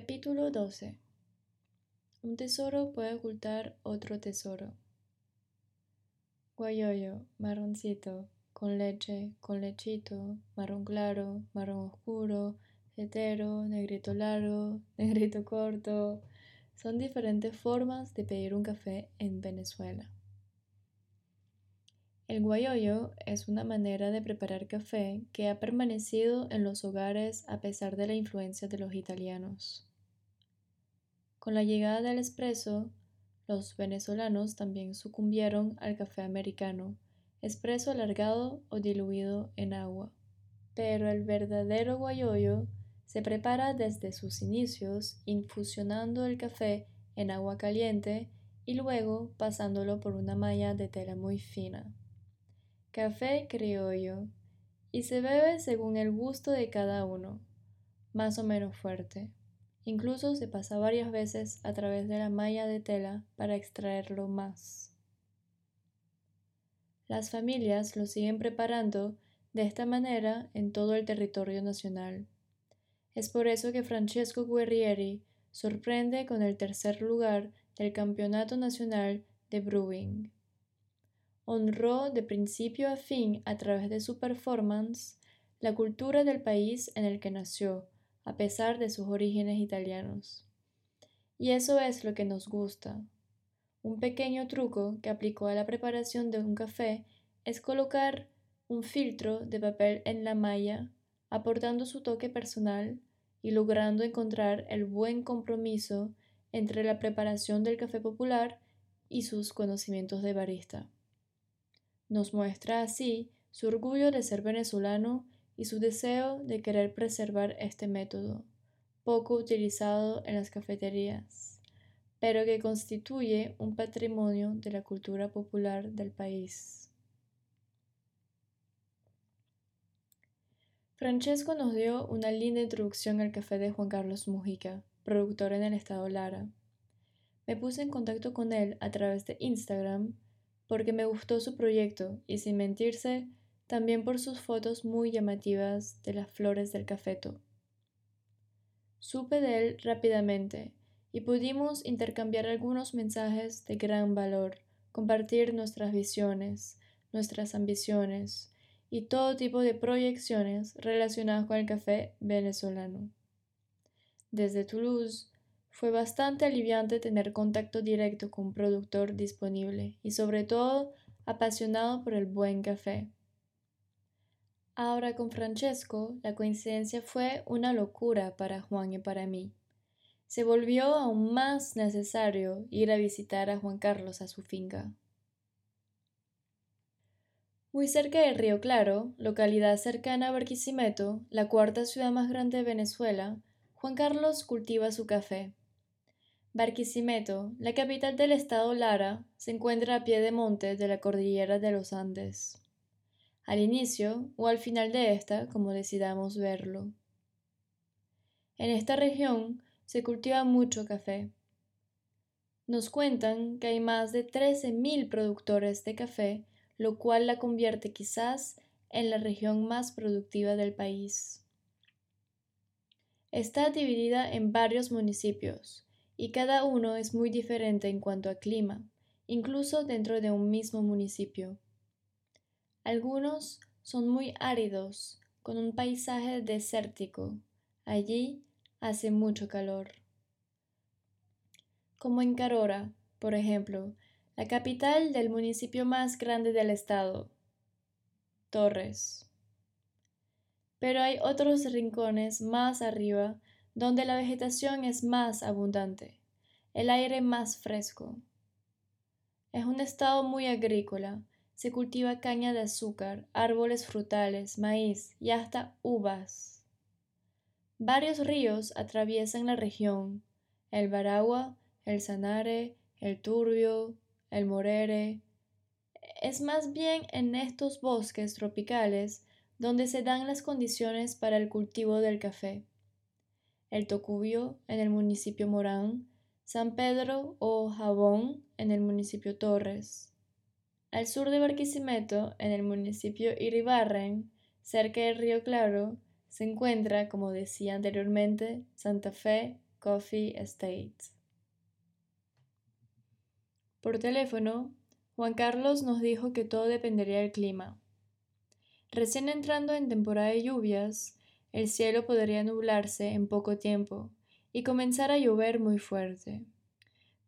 Capítulo 12 Un tesoro puede ocultar otro tesoro. Guayoyo, marroncito, con leche, con lechito, marrón claro, marrón oscuro, hetero, negrito largo, negrito corto. Son diferentes formas de pedir un café en Venezuela. El guayoyo es una manera de preparar café que ha permanecido en los hogares a pesar de la influencia de los italianos. Con la llegada del espresso, los venezolanos también sucumbieron al café americano, espresso alargado o diluido en agua. Pero el verdadero guayoyo se prepara desde sus inicios infusionando el café en agua caliente y luego pasándolo por una malla de tela muy fina café criollo, y se bebe según el gusto de cada uno, más o menos fuerte. Incluso se pasa varias veces a través de la malla de tela para extraerlo más. Las familias lo siguen preparando de esta manera en todo el territorio nacional. Es por eso que Francesco Guerrieri sorprende con el tercer lugar del Campeonato Nacional de Brewing honró de principio a fin a través de su performance la cultura del país en el que nació, a pesar de sus orígenes italianos. Y eso es lo que nos gusta. Un pequeño truco que aplicó a la preparación de un café es colocar un filtro de papel en la malla, aportando su toque personal y logrando encontrar el buen compromiso entre la preparación del café popular y sus conocimientos de barista. Nos muestra así su orgullo de ser venezolano y su deseo de querer preservar este método, poco utilizado en las cafeterías, pero que constituye un patrimonio de la cultura popular del país. Francesco nos dio una linda introducción al café de Juan Carlos Mujica, productor en el estado Lara. Me puse en contacto con él a través de Instagram porque me gustó su proyecto y sin mentirse, también por sus fotos muy llamativas de las flores del cafeto. Supe de él rápidamente y pudimos intercambiar algunos mensajes de gran valor, compartir nuestras visiones, nuestras ambiciones y todo tipo de proyecciones relacionadas con el café venezolano. Desde Toulouse fue bastante aliviante tener contacto directo con un productor disponible y sobre todo apasionado por el buen café. Ahora con Francesco la coincidencia fue una locura para Juan y para mí. Se volvió aún más necesario ir a visitar a Juan Carlos a su finca. Muy cerca de Río Claro, localidad cercana a Barquisimeto, la cuarta ciudad más grande de Venezuela, Juan Carlos cultiva su café. Barquisimeto, la capital del estado Lara, se encuentra a pie de monte de la cordillera de los Andes. Al inicio o al final de esta, como decidamos verlo. En esta región se cultiva mucho café. Nos cuentan que hay más de 13.000 productores de café, lo cual la convierte quizás en la región más productiva del país. Está dividida en varios municipios, y cada uno es muy diferente en cuanto a clima, incluso dentro de un mismo municipio. Algunos son muy áridos, con un paisaje desértico. Allí hace mucho calor. Como en Carora, por ejemplo, la capital del municipio más grande del estado, Torres. Pero hay otros rincones más arriba donde la vegetación es más abundante, el aire más fresco. Es un estado muy agrícola, se cultiva caña de azúcar, árboles frutales, maíz y hasta uvas. Varios ríos atraviesan la región, el Baragua, el Sanare, el Turbio, el Morere. Es más bien en estos bosques tropicales donde se dan las condiciones para el cultivo del café el Tocubio en el municipio Morán, San Pedro o Jabón en el municipio Torres. Al sur de Barquisimeto, en el municipio Iribarren, cerca del río Claro, se encuentra, como decía anteriormente, Santa Fe, Coffee Estate. Por teléfono, Juan Carlos nos dijo que todo dependería del clima. Recién entrando en temporada de lluvias, el cielo podría nublarse en poco tiempo y comenzar a llover muy fuerte.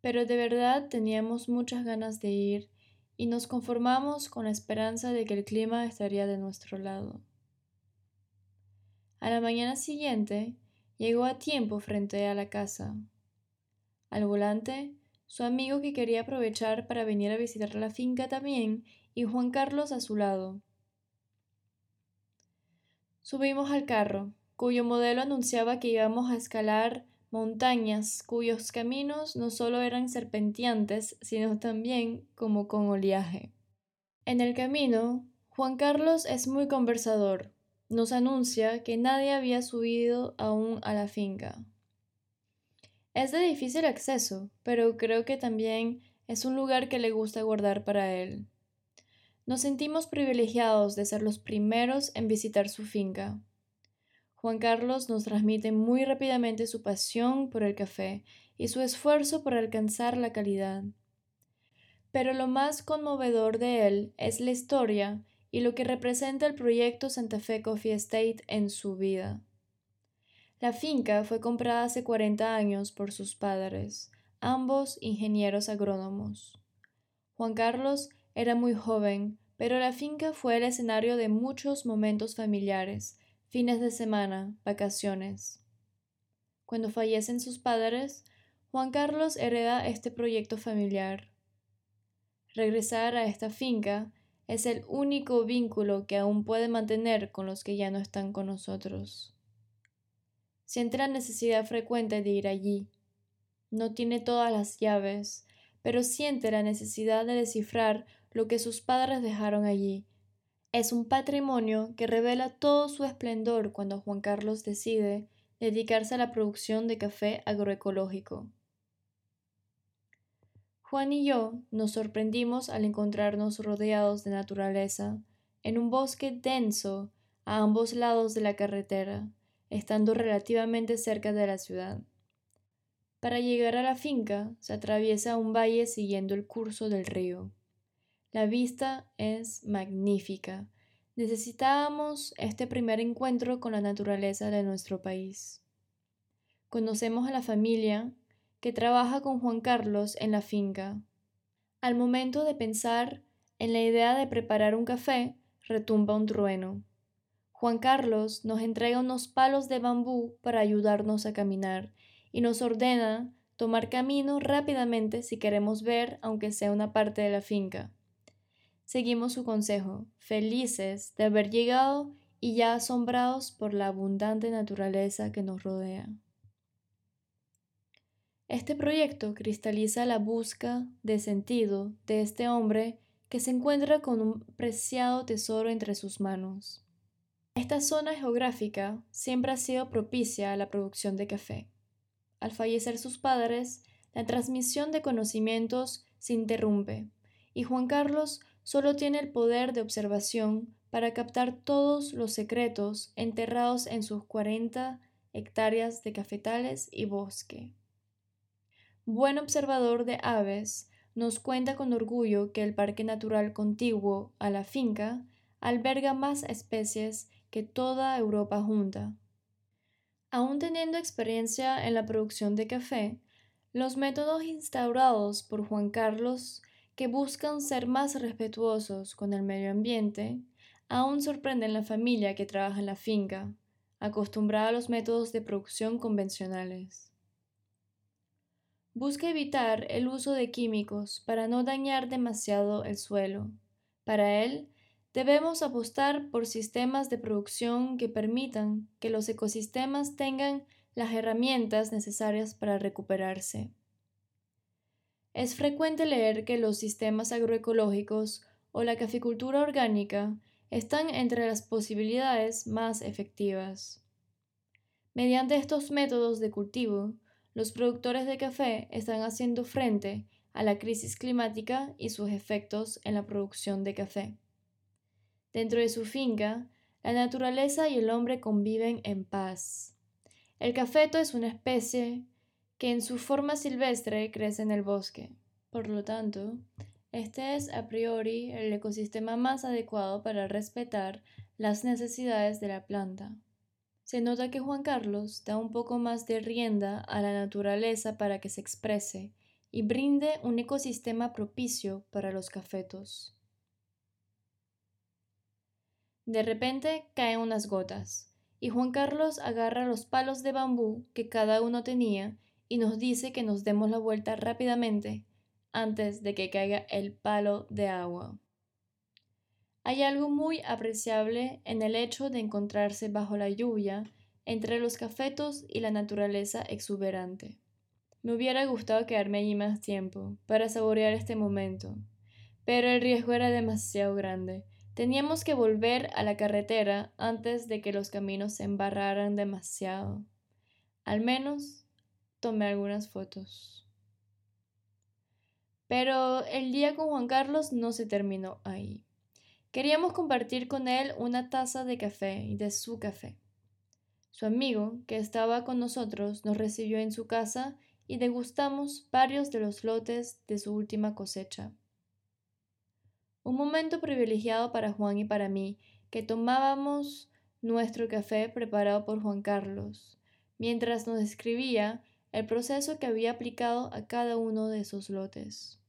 Pero de verdad teníamos muchas ganas de ir y nos conformamos con la esperanza de que el clima estaría de nuestro lado. A la mañana siguiente llegó a tiempo frente a la casa. Al volante, su amigo que quería aprovechar para venir a visitar la finca también y Juan Carlos a su lado. Subimos al carro, cuyo modelo anunciaba que íbamos a escalar montañas cuyos caminos no solo eran serpenteantes, sino también como con oleaje. En el camino, Juan Carlos es muy conversador. Nos anuncia que nadie había subido aún a la finca. Es de difícil acceso, pero creo que también es un lugar que le gusta guardar para él. Nos sentimos privilegiados de ser los primeros en visitar su finca. Juan Carlos nos transmite muy rápidamente su pasión por el café y su esfuerzo por alcanzar la calidad. Pero lo más conmovedor de él es la historia y lo que representa el proyecto Santa Fe Coffee Estate en su vida. La finca fue comprada hace 40 años por sus padres, ambos ingenieros agrónomos. Juan Carlos era muy joven, pero la finca fue el escenario de muchos momentos familiares, fines de semana, vacaciones. Cuando fallecen sus padres, Juan Carlos hereda este proyecto familiar. Regresar a esta finca es el único vínculo que aún puede mantener con los que ya no están con nosotros. Siente la necesidad frecuente de ir allí. No tiene todas las llaves, pero siente la necesidad de descifrar lo que sus padres dejaron allí es un patrimonio que revela todo su esplendor cuando Juan Carlos decide dedicarse a la producción de café agroecológico. Juan y yo nos sorprendimos al encontrarnos rodeados de naturaleza, en un bosque denso a ambos lados de la carretera, estando relativamente cerca de la ciudad. Para llegar a la finca se atraviesa un valle siguiendo el curso del río. La vista es magnífica. Necesitábamos este primer encuentro con la naturaleza de nuestro país. Conocemos a la familia que trabaja con Juan Carlos en la finca. Al momento de pensar en la idea de preparar un café, retumba un trueno. Juan Carlos nos entrega unos palos de bambú para ayudarnos a caminar y nos ordena tomar camino rápidamente si queremos ver aunque sea una parte de la finca. Seguimos su consejo, felices de haber llegado y ya asombrados por la abundante naturaleza que nos rodea. Este proyecto cristaliza la busca de sentido de este hombre que se encuentra con un preciado tesoro entre sus manos. Esta zona geográfica siempre ha sido propicia a la producción de café. Al fallecer sus padres, la transmisión de conocimientos se interrumpe y Juan Carlos solo tiene el poder de observación para captar todos los secretos enterrados en sus 40 hectáreas de cafetales y bosque. Buen observador de aves, nos cuenta con orgullo que el Parque Natural contiguo a la finca alberga más especies que toda Europa junta. Aún teniendo experiencia en la producción de café, los métodos instaurados por Juan Carlos que buscan ser más respetuosos con el medio ambiente, aún sorprenden la familia que trabaja en la finca, acostumbrada a los métodos de producción convencionales. Busca evitar el uso de químicos para no dañar demasiado el suelo. Para él, debemos apostar por sistemas de producción que permitan que los ecosistemas tengan las herramientas necesarias para recuperarse. Es frecuente leer que los sistemas agroecológicos o la caficultura orgánica están entre las posibilidades más efectivas. Mediante estos métodos de cultivo, los productores de café están haciendo frente a la crisis climática y sus efectos en la producción de café. Dentro de su finca, la naturaleza y el hombre conviven en paz. El cafeto es una especie que en su forma silvestre crece en el bosque. Por lo tanto, este es a priori el ecosistema más adecuado para respetar las necesidades de la planta. Se nota que Juan Carlos da un poco más de rienda a la naturaleza para que se exprese y brinde un ecosistema propicio para los cafetos. De repente caen unas gotas, y Juan Carlos agarra los palos de bambú que cada uno tenía y nos dice que nos demos la vuelta rápidamente antes de que caiga el palo de agua. Hay algo muy apreciable en el hecho de encontrarse bajo la lluvia entre los cafetos y la naturaleza exuberante. Me hubiera gustado quedarme allí más tiempo para saborear este momento, pero el riesgo era demasiado grande. Teníamos que volver a la carretera antes de que los caminos se embarraran demasiado. Al menos tomé algunas fotos. Pero el día con Juan Carlos no se terminó ahí. Queríamos compartir con él una taza de café y de su café. Su amigo, que estaba con nosotros, nos recibió en su casa y degustamos varios de los lotes de su última cosecha. Un momento privilegiado para Juan y para mí, que tomábamos nuestro café preparado por Juan Carlos, mientras nos describía el proceso que había aplicado a cada uno de esos lotes.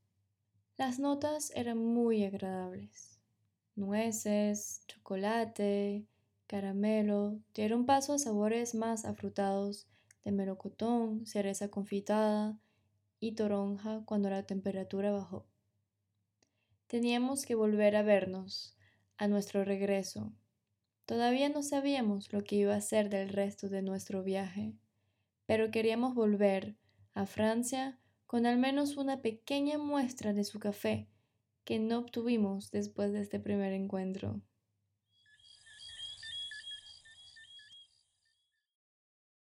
Las notas eran muy agradables. Nueces, chocolate, caramelo dieron paso a sabores más afrutados de melocotón, cereza confitada y toronja cuando la temperatura bajó. Teníamos que volver a vernos a nuestro regreso. Todavía no sabíamos lo que iba a ser del resto de nuestro viaje, pero queríamos volver a Francia con al menos una pequeña muestra de su café que no obtuvimos después de este primer encuentro.